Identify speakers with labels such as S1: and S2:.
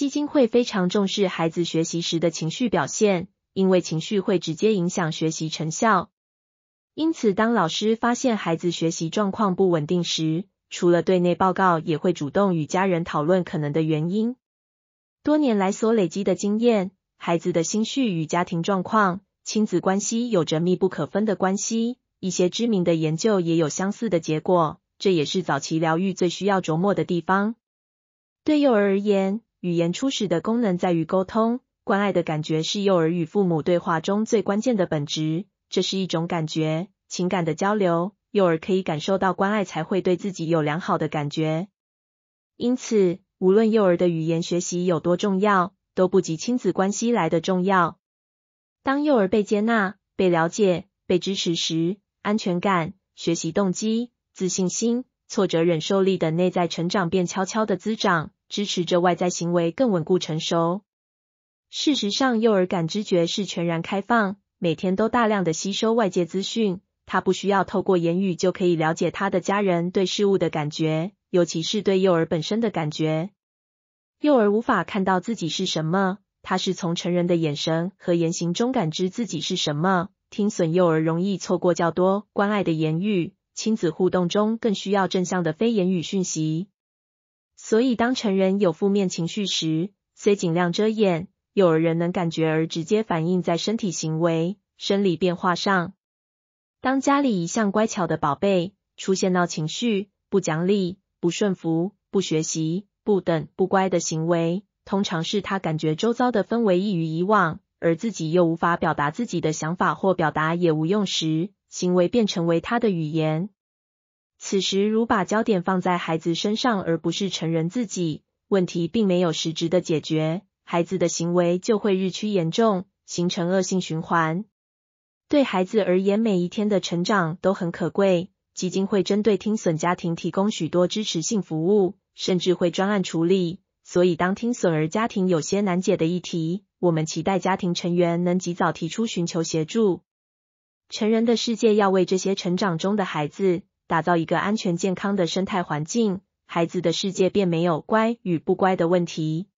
S1: 基金会非常重视孩子学习时的情绪表现，因为情绪会直接影响学习成效。因此，当老师发现孩子学习状况不稳定时，除了对内报告，也会主动与家人讨论可能的原因。多年来所累积的经验，孩子的心绪与家庭状况、亲子关系有着密不可分的关系。一些知名的研究也有相似的结果，这也是早期疗愈最需要琢磨的地方。对幼儿而言，语言初始的功能在于沟通，关爱的感觉是幼儿与父母对话中最关键的本质。这是一种感觉、情感的交流。幼儿可以感受到关爱，才会对自己有良好的感觉。因此，无论幼儿的语言学习有多重要，都不及亲子关系来的重要。当幼儿被接纳、被了解、被支持时，安全感、学习动机、自信心、挫折忍受力等内在成长便悄悄的滋长，支持着外在行为更稳固成熟。事实上，幼儿感知觉是全然开放，每天都大量的吸收外界资讯。他不需要透过言语就可以了解他的家人对事物的感觉，尤其是对幼儿本身的感觉。幼儿无法看到自己是什么，他是从成人的眼神和言行中感知自己是什么。听损幼儿容易错过较多关爱的言语，亲子互动中更需要正向的非言语讯息。所以，当成人有负面情绪时，虽尽量遮掩，幼儿仍能感觉而直接反映在身体行为、生理变化上。当家里一向乖巧的宝贝出现闹情绪、不讲理、不顺服、不学习、不等、不乖的行为，通常是他感觉周遭的氛围异于以往，而自己又无法表达自己的想法或表达也无用时，行为便成为他的语言。此时，如把焦点放在孩子身上而不是成人自己，问题并没有实质的解决，孩子的行为就会日趋严重，形成恶性循环。对孩子而言，每一天的成长都很可贵。基金会针对听损家庭提供许多支持性服务，甚至会专案处理。所以，当听损儿家庭有些难解的议题，我们期待家庭成员能及早提出寻求协助。成人的世界要为这些成长中的孩子打造一个安全健康的生态环境，孩子的世界便没有乖与不乖的问题。